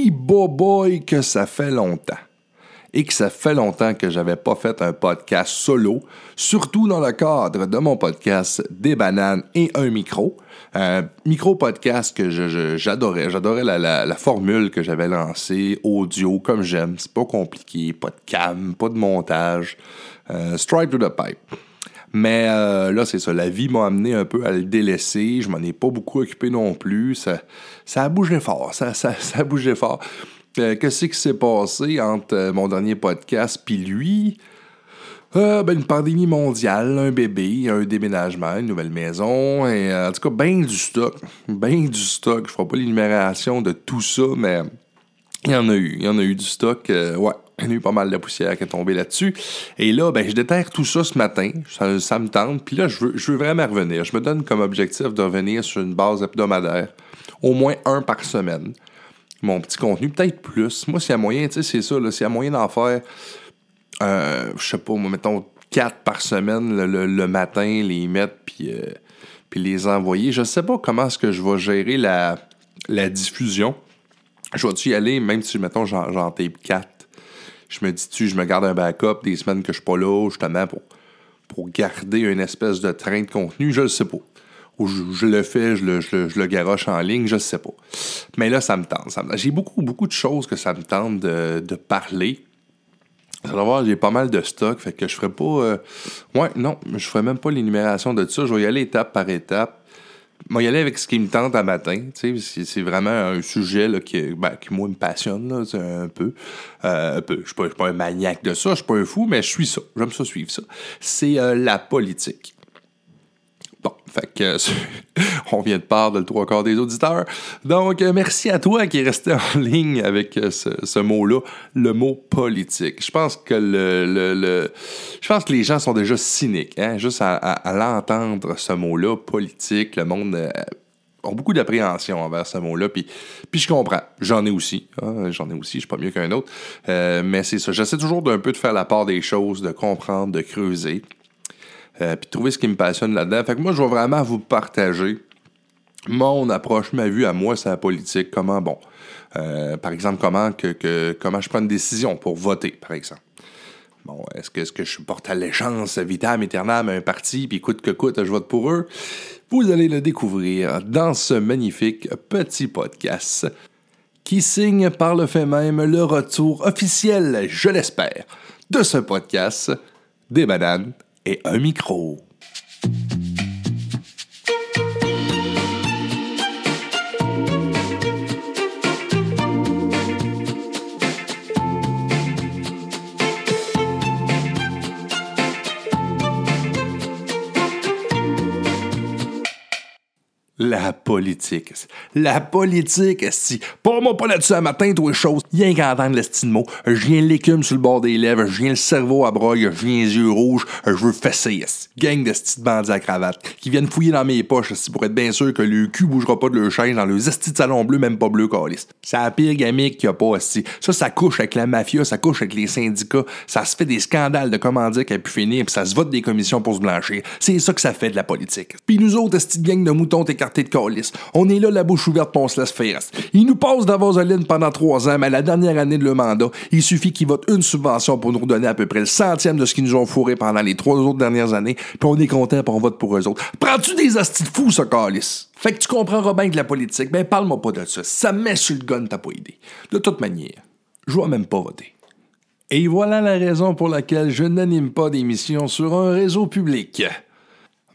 hi boy que ça fait longtemps. Et que ça fait longtemps que j'avais pas fait un podcast solo, surtout dans le cadre de mon podcast Des bananes et un micro. Un micro-podcast que j'adorais. J'adorais la, formule que j'avais lancée, audio, comme j'aime. C'est pas compliqué, pas de cam, pas de montage. Euh, strike to the pipe. Mais euh, là, c'est ça. La vie m'a amené un peu à le délaisser. Je m'en ai pas beaucoup occupé non plus. Ça, ça a bougé fort. Ça, ça, a bougé fort. Euh, qu'est-ce qui s'est passé entre euh, mon dernier podcast puis lui? ben, une pandémie mondiale, un bébé, un déménagement, une nouvelle maison, en tout cas, ben du stock. Ben du stock. Je ferai pas l'énumération de tout ça, mais il y en a eu. Il y en a eu du stock. ouais, il y a eu pas mal de poussière qui est tombée là-dessus. Et là, ben, je déterre tout ça ce matin. Ça, me tente. Puis là, je veux, vraiment revenir. Je me donne comme objectif de revenir sur une base hebdomadaire. Au moins un par semaine. Mon petit contenu, peut-être plus. Moi, s'il y a moyen, tu sais, c'est ça. S'il y a moyen d'en faire, euh, je sais pas, mettons, quatre par semaine le, matin, les mettre, puis, euh, puis les envoyer. Je sais pas comment est-ce que je vais gérer la, la diffusion. Je vais-tu y aller, même si, mettons, j'en tape quatre? Je me dis-tu, je me garde un backup des semaines que je suis pas là, justement, pour, pour garder une espèce de train de contenu, je le sais pas. Ou je, le fais, je le, je, le, garoche en ligne, je sais pas. Mais là, ça me tente. J'ai beaucoup, beaucoup de choses que ça me tente de, de parler. Vous allez voir, j'ai pas mal de stock, fait que je ferai pas. Euh, ouais, non, je ferai même pas l'énumération de ça. Je vais y aller étape par étape. Moi, y aller avec ce qui me tente à matin. C'est vraiment un sujet là, qui, ben, qui, moi, me passionne là, un peu. Euh, peu. Je ne suis pas un maniaque de ça, je suis pas un fou, mais je suis ça. J'aime ça suivre ça. C'est euh, la politique. Bon, fait que on vient de part de le trois quarts des auditeurs. Donc, euh, merci à toi qui est resté en ligne avec euh, ce, mot-là, le mot politique. Je pense que le, je pense que les gens sont déjà cyniques, hein, juste à, l'entendre ce mot-là, politique. Le monde euh, a beaucoup d'appréhension envers ce mot-là, puis, puis je comprends. J'en ai aussi, hein, j'en ai aussi, je suis pas mieux qu'un autre. mais c'est ça. J'essaie toujours d'un peu de faire la part des choses, de comprendre, de creuser. Euh, puis trouver ce qui me passionne là-dedans. Fait que moi, je vais vraiment vous partager mon approche, ma vue à moi, c'est la politique. Comment, bon, euh, par exemple, comment, que, comment je prends une décision pour voter, par exemple. Bon, est-ce que, est que je porte allégeance vitam aeternam à un parti, puis coûte que coûte, je vote pour eux? Vous allez le découvrir dans ce magnifique petit podcast qui signe par le fait même le retour officiel, je l'espère, de ce podcast des bananes et un micro. La politique. La politique, si. Pas moi pas là-dessus à matin, toi, choses. Rien qu'à entendre le style mot. Je viens l'écume sur le bord des lèvres, je viens le cerveau à broye, je les yeux rouges, je veux fesser. Gang de petits bandits à cravate qui viennent fouiller dans mes poches pour être bien sûr que le cul bougera pas de leur chaise dans le esti de salon bleu, même pas bleu, calice. C'est la pire gamique qu'il y a pas, aussi. Ça, ça couche avec la mafia, ça couche avec les syndicats, ça se fait des scandales de commandites qui a pu finir, puis ça se vote des commissions pour se blanchir. C'est ça que ça fait de la politique. Puis nous autres, esti de gang de moutons écartés de on est là la bouche ouverte pour on se laisse faire. Ils nous passent de vaseline pendant trois ans, mais à la dernière année de le mandat, il suffit qu'ils votent une subvention pour nous redonner à peu près le centième de ce qu'ils nous ont fourré pendant les trois autres dernières années, puis on est content pour on vote pour eux autres. Prends-tu des hosties de fous, ce calice? Fait que tu comprendras bien de la politique, ben parle-moi pas de ça. Ça met sur le gun, t'as pas idée. De toute manière, je vois même pas voter. Et voilà la raison pour laquelle je n'anime pas d'émission sur un réseau public.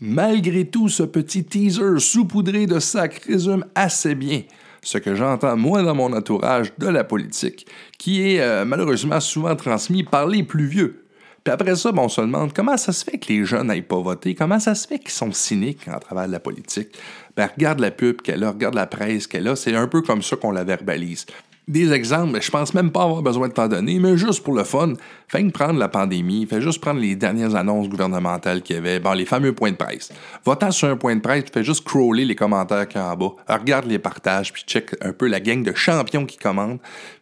Malgré tout, ce petit teaser saupoudré de sac résume assez bien ce que j'entends moi dans mon entourage de la politique, qui est euh, malheureusement souvent transmis par les plus vieux. Puis après ça, on se demande comment ça se fait que les jeunes n'aillent pas voter, comment ça se fait qu'ils sont cyniques en travers de la politique. Ben, regarde la pub qu'elle a, regarde la presse qu'elle a, c'est un peu comme ça qu'on la verbalise. Des exemples, je pense même pas avoir besoin de t'en donner, mais juste pour le fun, fais prendre la pandémie, fais juste prendre les dernières annonces gouvernementales qu'il y avait, bon, les fameux points de presse. Va-t'en sur un point de presse, fais juste crawler les commentaires qu'il y en bas, regarde les partages, puis check un peu la gang de champions qui commandent,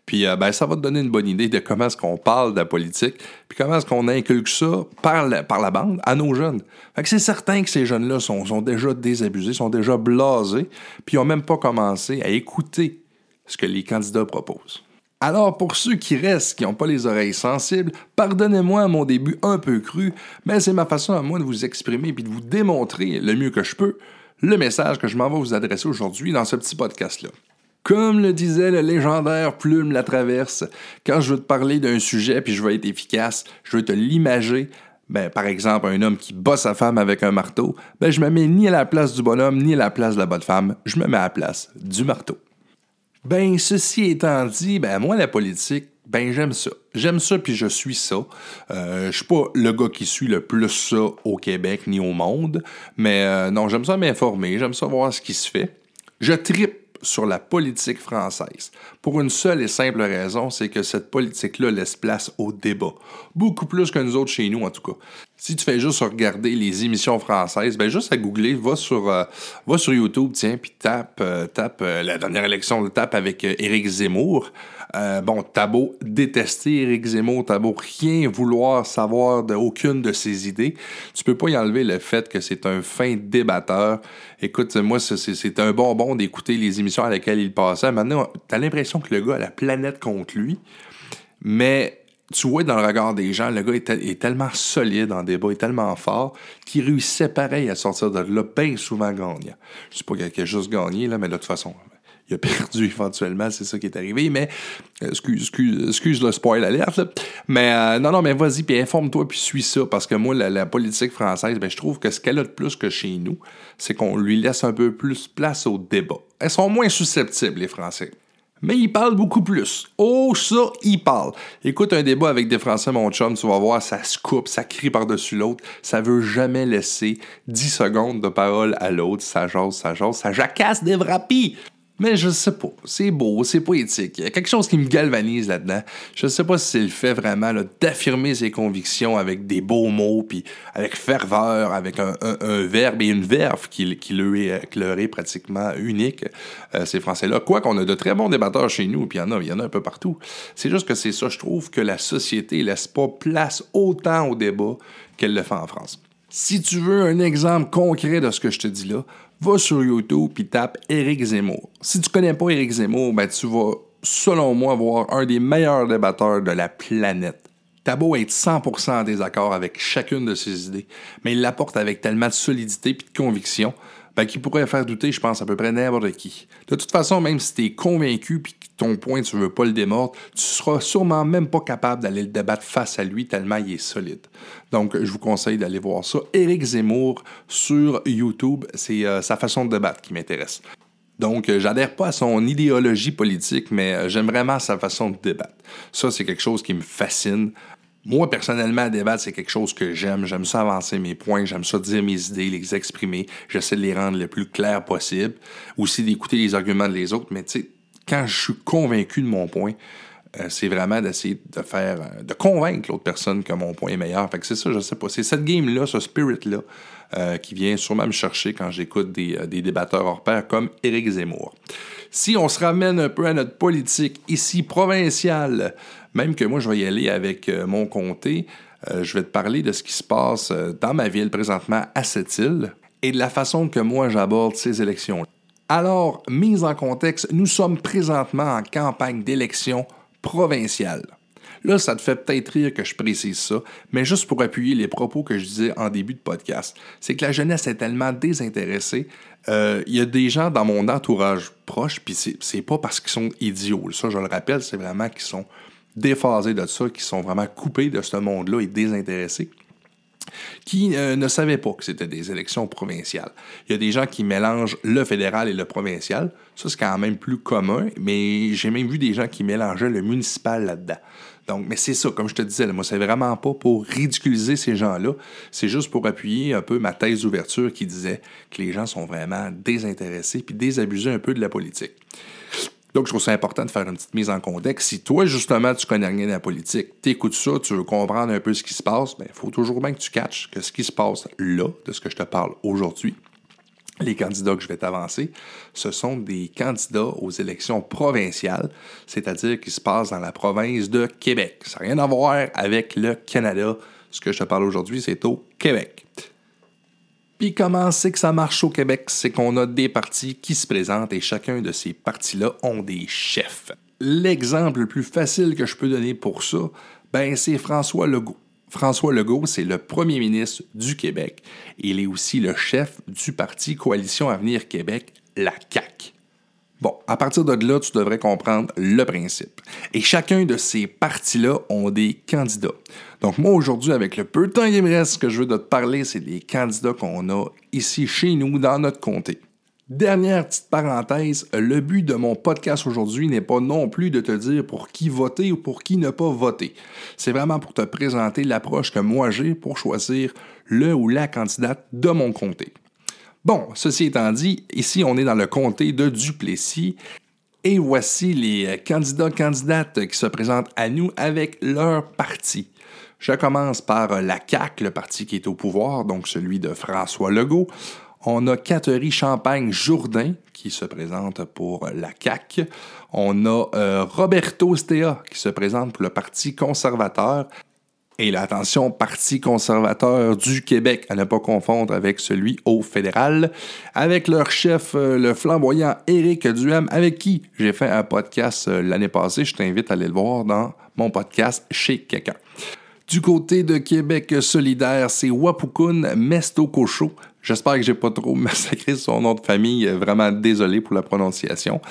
puis euh, ben, ça va te donner une bonne idée de comment est-ce qu'on parle de la politique, puis comment est-ce qu'on inculque ça par la, par la bande à nos jeunes. Fait que c'est certain que ces jeunes-là sont, sont déjà désabusés, sont déjà blasés, puis ils même pas commencé à écouter ce que les candidats proposent. Alors, pour ceux qui restent, qui n'ont pas les oreilles sensibles, pardonnez-moi mon début un peu cru, mais c'est ma façon à moi de vous exprimer et de vous démontrer le mieux que je peux le message que je m'en vais vous adresser aujourd'hui dans ce petit podcast-là. Comme le disait le légendaire Plume la Traverse, quand je veux te parler d'un sujet puis je veux être efficace, je veux te l'imager. Ben, par exemple, un homme qui bat sa femme avec un marteau, ben, je me mets ni à la place du bonhomme ni à la place de la bonne femme, je me mets à la place du marteau. Ben, ceci étant dit, ben, moi, la politique, ben, j'aime ça. J'aime ça, puis je suis ça. Euh, je suis pas le gars qui suit le plus ça au Québec ni au monde, mais euh, non, j'aime ça m'informer, j'aime ça voir ce qui se fait. Je tripe sur la politique française. Pour une seule et simple raison, c'est que cette politique-là laisse place au débat. Beaucoup plus que nous autres chez nous, en tout cas. Si tu fais juste regarder les émissions françaises, ben juste à googler, va sur, euh, YouTube, tiens, puis tape, euh, euh, la dernière élection, tape avec Éric Zemmour. Bon, t'as détester Éric Zemmour, t'as rien vouloir savoir d'aucune de, ses idées, tu peux pas y enlever le fait que c'est un fin débatteur. Écoute, moi, c'est un bonbon d'écouter les émissions à laquelle il passait. Maintenant, t'as l'impression que le gars a la planète contre lui, mais tu vois dans le regard des gens, le gars est, tellement solide en débat, est tellement fort, qu'il réussissait pareil à sortir de là, bien souvent gagnant. Je sais pas qu'il a juste gagné, là, mais de toute façon, il a perdu éventuellement, c'est ça qui est arrivé, mais euh, excuse, excuse, excuse le spoil alerte, mais euh, non, non, mais vas-y, puis informe-toi, puis suis ça, parce que moi, la, politique française, ben, je trouve que ce qu'elle a de plus que chez nous, c'est qu'on lui laisse un peu plus place au débat. Elles sont moins susceptibles, les Français mais il parle beaucoup plus. Oh, ça, il parle. Écoute un débat avec des Français, mon chum, tu vas voir, ça se coupe, ça crie par-dessus l'autre. Ça veut jamais laisser 10 secondes de parole à l'autre. Ça jase, ça jase, ça jacasse des vrapis. Mais je sais pas. C'est beau, c'est poétique. Il y a quelque chose qui me galvanise là-dedans. Je sais pas si c'est le fait vraiment d'affirmer ses convictions avec des beaux mots, puis avec ferveur, avec un, verbe et une verve qui, qui, leur, est, pratiquement unique, euh, ces Français-là. Quoi qu'on a de très bons débatteurs chez nous, puis il y en a, y en a un peu partout. C'est juste que c'est ça, je trouve, que la société laisse pas place autant au débat qu'elle le fait en France. Si tu veux un exemple concret de ce que je te dis là, va sur YouTube et tape Éric Zemmour. Si tu connais pas Éric Zemmour, ben tu vas, selon moi, voir un des meilleurs débatteurs de la planète. T'as beau être 100% en désaccord avec chacune de ses idées, mais il l'apporte avec tellement de solidité et de conviction ben, qu'il pourrait faire douter, je pense, à peu près n'importe qui. De toute façon, même si tu es convaincu puis que ton point, tu veux pas le démordre, tu seras sûrement même pas capable d'aller le débattre face à lui tellement il est solide. Donc, je vous conseille d'aller voir ça. Éric Zemmour sur YouTube, c'est euh, sa façon de débattre qui m'intéresse. Donc, euh, j'adhère pas à son idéologie politique, mais euh, j'aime vraiment sa façon de débattre. Ça, c'est quelque chose qui me fascine. Moi, personnellement, débattre, c'est quelque chose que j'aime. J'aime ça avancer mes points, j'aime ça dire mes idées, les exprimer. J'essaie de les rendre le plus clair possible. Aussi d'écouter les arguments des autres. Mais tu sais, quand je suis convaincu de mon point, euh, c'est vraiment d'essayer de faire, euh, de convaincre l'autre personne que mon point est meilleur. Fait que c'est ça, je sais pas. C'est cette game-là, ce spirit-là, euh, qui vient sûrement me chercher quand j'écoute des, des, débatteurs hors pair comme Éric Zemmour. Si on se ramène un peu à notre politique ici provinciale, même que moi, je vais y aller avec euh, mon comté. Euh, je vais te parler de ce qui se passe euh, dans ma ville présentement à cette île et de la façon que moi j'aborde ces élections. Alors, mise en contexte, nous sommes présentement en campagne d'élection provinciale. Là, ça te fait peut-être rire que je précise ça, mais juste pour appuyer les propos que je disais en début de podcast, c'est que la jeunesse est tellement désintéressée. Il y a des gens dans mon entourage proche, puis c'est pas parce qu'ils sont idiots. Ça, je le rappelle, c'est vraiment qu'ils sont déphasés de ça, qui sont vraiment coupés de ce monde-là et désintéressés, qui euh, ne savaient pas que c'était des élections provinciales. Il y a des gens qui mélangent le fédéral et le provincial. Ça, c'est quand même plus commun, mais j'ai même vu des gens qui mélangeaient le municipal là-dedans. Donc, mais c'est ça, comme je te disais, moi, c'est vraiment pas pour ridiculiser ces gens-là. C'est juste pour appuyer un peu ma thèse d'ouverture qui disait que les gens sont vraiment désintéressés puis désabusés un peu de la politique. Donc, je trouve ça important de faire une petite mise en contexte. Si toi, justement, tu connais rien de la politique, tu écoutes ça, tu veux comprendre un peu ce qui se passe, il ben, faut toujours bien que tu catches que ce qui se passe là, de ce que je te parle aujourd'hui, les candidats que je vais t'avancer, ce sont des candidats aux élections provinciales, c'est-à-dire qui se passent dans la province de Québec. Ça n'a rien à voir avec le Canada. Ce que je te parle aujourd'hui, c'est au Québec. Puis comment c'est que ça marche au Québec? C'est qu'on a des partis qui se présentent et chacun de ces partis-là ont des chefs. L'exemple le plus facile que je peux donner pour ça, ben c'est François Legault. François Legault, c'est le premier ministre du Québec. Il est aussi le chef du parti Coalition Avenir Québec, la CAQ. Bon, à partir de là, tu devrais comprendre le principe. Et chacun de ces partis-là ont des candidats. Donc moi, aujourd'hui, avec le peu de temps qu'il me reste, ce que je veux te parler, c'est des candidats qu'on a ici chez nous, dans notre comté. Dernière petite parenthèse, le but de mon podcast aujourd'hui n'est pas non plus de te dire pour qui voter ou pour qui ne pas voter. C'est vraiment pour te présenter l'approche que moi j'ai pour choisir le ou la candidate de mon comté. Bon, ceci étant dit, ici on est dans le comté de Duplessis et voici les candidats candidates qui se présentent à nous avec leur parti. Je commence par la CAQ, le parti qui est au pouvoir, donc celui de François Legault. On a Catherine Champagne-Jourdain qui se présente pour la CAQ. On a euh, Roberto Stea qui se présente pour le Parti conservateur. Et l'attention, Parti conservateur du Québec, à ne pas confondre avec celui au fédéral, avec leur chef, euh, le flamboyant Éric Duham, avec qui j'ai fait un podcast euh, l'année passée. Je t'invite à aller le voir dans mon podcast chez quelqu'un. Du côté de Québec solidaire, c'est Wapukun Mesto J'espère que j'ai pas trop massacré son nom de famille. Vraiment désolé pour la prononciation.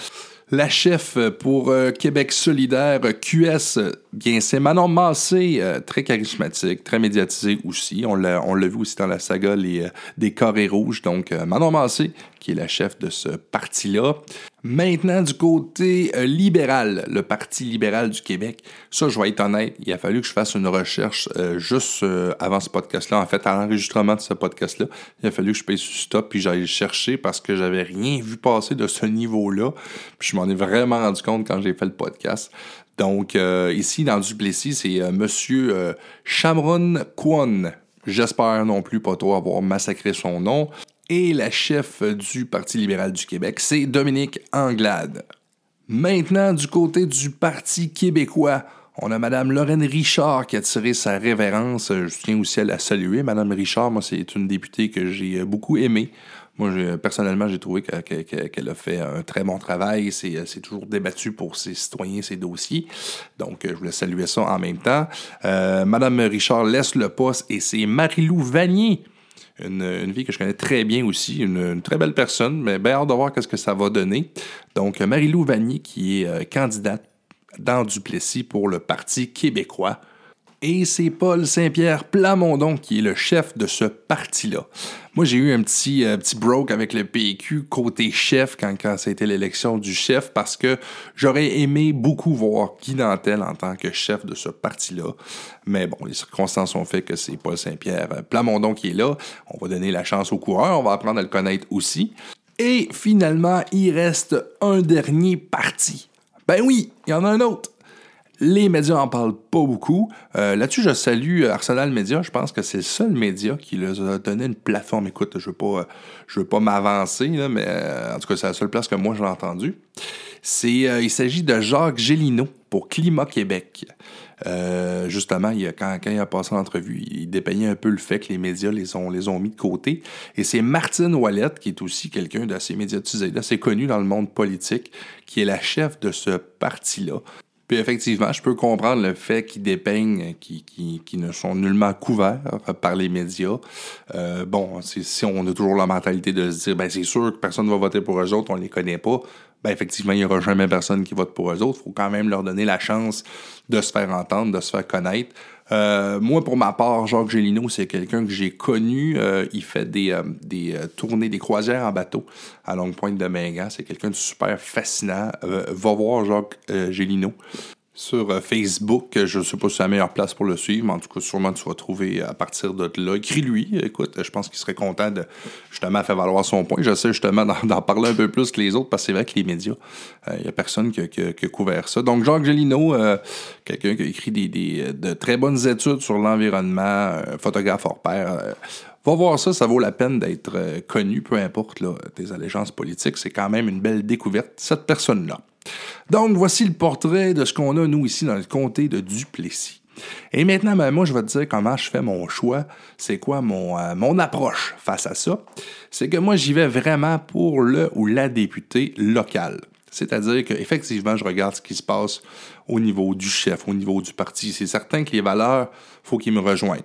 La chef pour euh, Québec solidaire QS, bien c'est Manon Massé, euh, très charismatique, très médiatisé aussi. On l'a, on vu aussi dans la saga euh, des Carrés Rouges. Donc Manon Massé, qui est la chef de ce parti-là. Maintenant, du côté euh, libéral, le Parti libéral du Québec, ça, je vais être honnête, il a fallu que je fasse une recherche euh, juste euh, avant ce podcast-là, en fait, à l'enregistrement de ce podcast-là. Il a fallu que je paye sur stop puis j'aille chercher parce que j'avais rien vu passer de ce niveau-là. Puis je m'en ai vraiment rendu compte quand j'ai fait le podcast. Donc, ici, dans Duplessis, c'est Monsieur Chamron Kwon. J'espère non plus pas trop avoir massacré son nom et la chef du Parti libéral du Québec, c'est Dominique Anglade. Maintenant, du côté du Parti québécois, on a Mme Lorraine Richard qui a tiré sa révérence. Je tiens aussi à la saluer. Mme Richard, moi, c'est une députée que j'ai beaucoup aimée. Moi, personnellement, j'ai trouvé qu'elle a fait un très bon travail. C'est toujours débattu pour ses citoyens, ses dossiers. Donc, je voulais saluer ça en même temps. Euh, Mme Richard laisse le poste et c'est Marie-Lou Vanier une, une, fille que je connais très bien aussi, une, très belle personne, mais bien hâte de voir ce que ça va donner. Donc, Marie-Lou Vanier, qui est euh, candidate dans Duplessis pour le Parti québécois. Et c'est Paul Saint-Pierre Plamondon qui est le chef de ce parti-là. Moi, j'ai eu un petit, euh, petit broke avec le PQ côté chef quand, quand c'était l'élection du chef parce que j'aurais aimé beaucoup voir Guy Dantel en tant que chef de ce parti-là. Mais bon, les circonstances ont fait que c'est Paul Saint-Pierre Plamondon qui est là. On va donner la chance au coureur, on va apprendre à le connaître aussi. Et finalement, il reste un dernier parti. Ben oui, il y en a un autre. Les médias en parlent pas beaucoup. Euh, là-dessus, je salue Arsenal Média. Je pense que c'est le seul média qui leur a donné une plateforme. Écoute, je veux pas, je veux pas m'avancer, mais euh, en tout cas, c'est la seule place que moi j'ai entendu. C'est, euh, il s'agit de Jacques Gélino pour Climat Québec. justement, il a, quand, il a passé l'entrevue, il dépeignait un peu le fait que les médias les ont, mis de côté. Et c'est Martine Ouellette, qui est aussi quelqu'un d'assez médiatisé, d'assez connu dans le monde politique, qui est la chef de ce parti-là. Puis effectivement, je peux comprendre le fait qu'ils dépeignent, qui, qui, ne sont nullement couverts par les médias. Euh, bon, si on a toujours la mentalité de se dire, ben c'est sûr que personne ne va voter pour eux autres, on les connaît pas. Ben effectivement, il n'y aura jamais personne qui vote pour eux autres. Il faut quand même leur donner la chance de se faire entendre, de se faire connaître. Euh, moi, pour ma part, Jacques Gélino, c'est quelqu'un que j'ai connu. Euh, il fait des, euh, des tournées, des croisières en bateau à Longue Pointe de Mingan. C'est quelqu'un de super fascinant. va voir Jacques Gélino sur euh, Facebook. Je ne sais pas si c'est la meilleure place pour le suivre, mais en tout cas, sûrement tu vas trouver à partir de là. Écris-lui. Écoute, je pense qu'il serait content de justement faire valoir son point. J'essaie justement d'en parler un peu plus que les autres parce que c'est vrai que les médias, il euh, n'y a personne qui, a couvert ça. Donc, Jacques Gelino, euh, quelqu'un qui a écrit des, de très bonnes études sur l'environnement, photographe hors pair. Va voir ça, ça vaut la peine d'être connu, peu importe tes allégeances politiques. C'est quand même une belle découverte, cette personne-là. Donc, voici le portrait de ce qu'on a, nous, ici, dans le comté de Duplessis. Et maintenant, ben, moi, je vais te dire comment je fais mon choix. C'est quoi mon, euh, approche face à ça? C'est que moi, j'y vais vraiment pour le ou la députée locale. C'est-à-dire qu'effectivement, je regarde ce qui se passe au niveau du chef, au niveau du parti. C'est certain que les valeurs, faut qu'ils me rejoignent.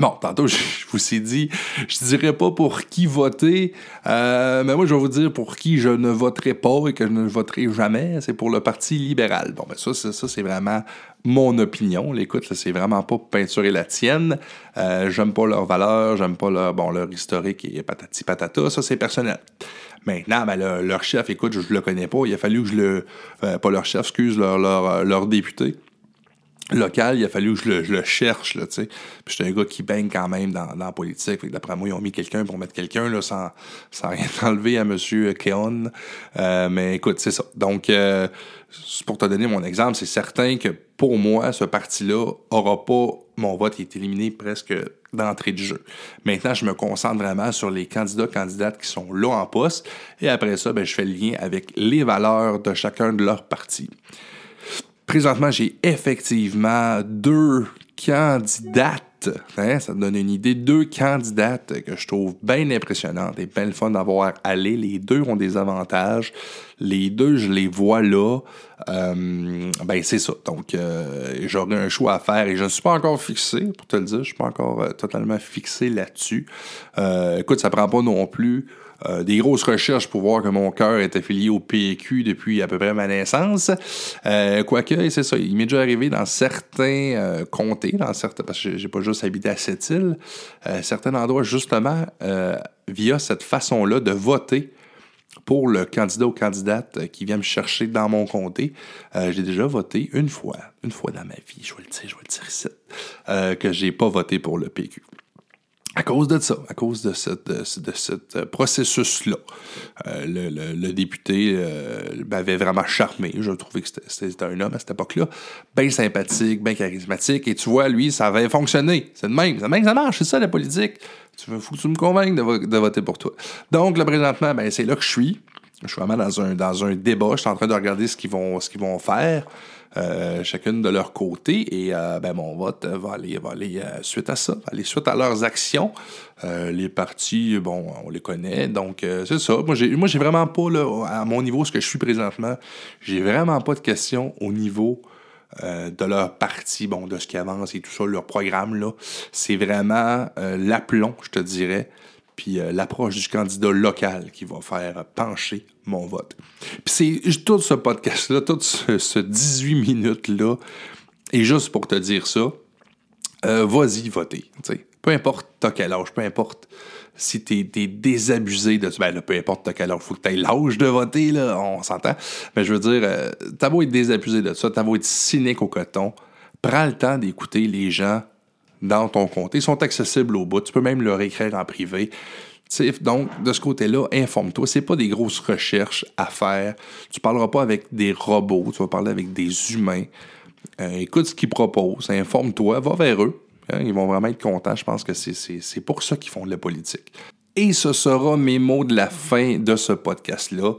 Bon, tantôt, je vous ai dit, je dirais pas pour qui voter, euh, mais moi, je vais vous dire pour qui je ne voterai pas et que je ne voterai jamais. C'est pour le Parti libéral. Bon, ben ça, ça, c'est vraiment mon opinion. L'écoute, c'est vraiment pas peinturer la tienne. Euh, j'aime pas leurs valeurs, j'aime pas leur, bon, leur historique et patati patata. Ça, c'est personnel. Maintenant, ben, leur chef, écoute, je, le connais pas. Il a fallu que je le... Euh, pas leur chef, excuse, leur, leur, leur député local, il a fallu que je le, cherche, là, tu sais. Puis j'étais un gars qui baigne quand même dans, dans la politique. D'après moi, ils ont mis quelqu'un pour mettre quelqu'un, là, sans, sans rien enlever à M. Keon. Euh, mais écoute, c'est ça. Donc, euh, pour te donner mon exemple, c'est certain que pour moi, ce parti-là aura pas mon vote qui est éliminé presque d'entrée du jeu. Maintenant, je me concentre vraiment sur les candidats, candidates qui sont là en poste. Et après ça, ben, je fais le lien avec les valeurs de chacun de leurs partis. Présentement, j'ai effectivement deux candidates. Hein, ça te donne une idée. Deux candidates que je trouve bien impressionnantes et bien le fun d'avoir allé. Les deux ont des avantages. Les deux, je les vois là. Euh, ben, c'est ça. Donc, euh, j'aurai un choix à faire et je ne suis pas encore fixé, pour te le dire. Je ne suis pas encore euh, totalement fixé là-dessus. écoute, ça prend pas non plus euh, des grosses recherches pour voir que mon cœur est affilié au PQ depuis à peu près ma naissance. Euh, quoique, c'est ça, il m'est déjà arrivé dans certains euh, comtés, dans certains, parce que j'ai pas juste habité à cette île, certains endroits justement via cette façon-là de voter pour le candidat ou candidate qui vient me chercher dans mon comté. j'ai déjà voté une fois, une fois dans ma vie, je vais le dire, je vais le dire ici, que j'ai pas voté pour le PQ. À cause de ça, à cause de, cette, de, ce euh, processus-là, euh, le, député euh, m'avait vraiment charmé. Je trouvais que c'était un homme à cette époque-là, bien sympathique, bien charismatique. Et tu vois, lui, ça avait fonctionné. C'est de même. C'est même ça marche. C'est ça, la politique. Tu veux, que tu me convainques de, voter pour toi. Donc, là, présentement, ben, c'est là que je suis. Je suis vraiment dans un, dans un débat. Je suis en train de regarder ce qu'ils vont, ce qu'ils vont faire. Euh, chacune de leur côté. Et euh, ben, mon vote va aller, aller euh, suite à ça, va aller suite à leurs actions. les partis, bon, on les connaît. Donc, c'est ça. Moi, j'ai, moi, j'ai vraiment pas, là, à mon niveau, ce que je suis présentement, j'ai vraiment pas de questions au niveau de leur parti, bon, de ce qui avance et tout ça, leur programme, là. C'est vraiment l'aplomb, je te dirais, puis euh, l'approche du candidat local qui va faire pencher mon vote. Puis c'est tout ce podcast-là, tout ce, 18 minutes-là, et juste pour te dire ça, euh, vas-y voter. Peu importe t'as quel âge, peu importe si t'es es désabusé de ben là, peu importe quel âge, faut que t'aies l'âge de voter, là, on s'entend. Mais je veux dire, euh, t'as beau être désabusé de ça, t'as beau être cynique au coton, prends le temps d'écouter les gens dans ton. Ils sont accessibles au bout. Tu peux même leur écrire en privé. donc, de ce côté-là, informe-toi. C'est pas des grosses recherches à faire. Tu parleras pas avec des robots. Tu vas parler avec des humains. Euh, écoute ce qu'ils proposent. Informe-toi. Va vers eux. Hein, ils vont vraiment être contents. Je pense que c'est pour ça qu'ils font de la politique. Et ce sera mes mots de la fin de ce podcast-là.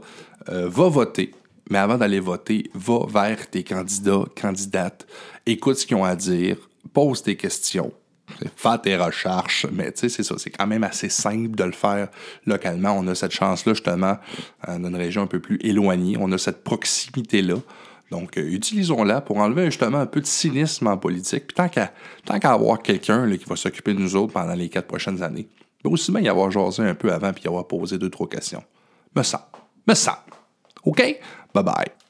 Euh, va voter. Mais avant d'aller voter, va vers tes candidats, candidates. Écoute ce qu'ils ont à dire pose tes questions, fais tes recherches, mais tu sais, c'est ça, c'est quand même assez simple de le faire localement. On a cette chance-là, justement, dans une région un peu plus éloignée. On a cette proximité-là. Donc, euh, utilisons-la pour enlever justement un peu de cynisme en politique. Puis tant qu'à avoir quelqu'un qui va s'occuper de nous autres pendant les quatre prochaines années, il aussi bien y avoir jasé un peu avant puis y avoir posé deux, trois questions. Me ça. Me ça. OK? Bye bye.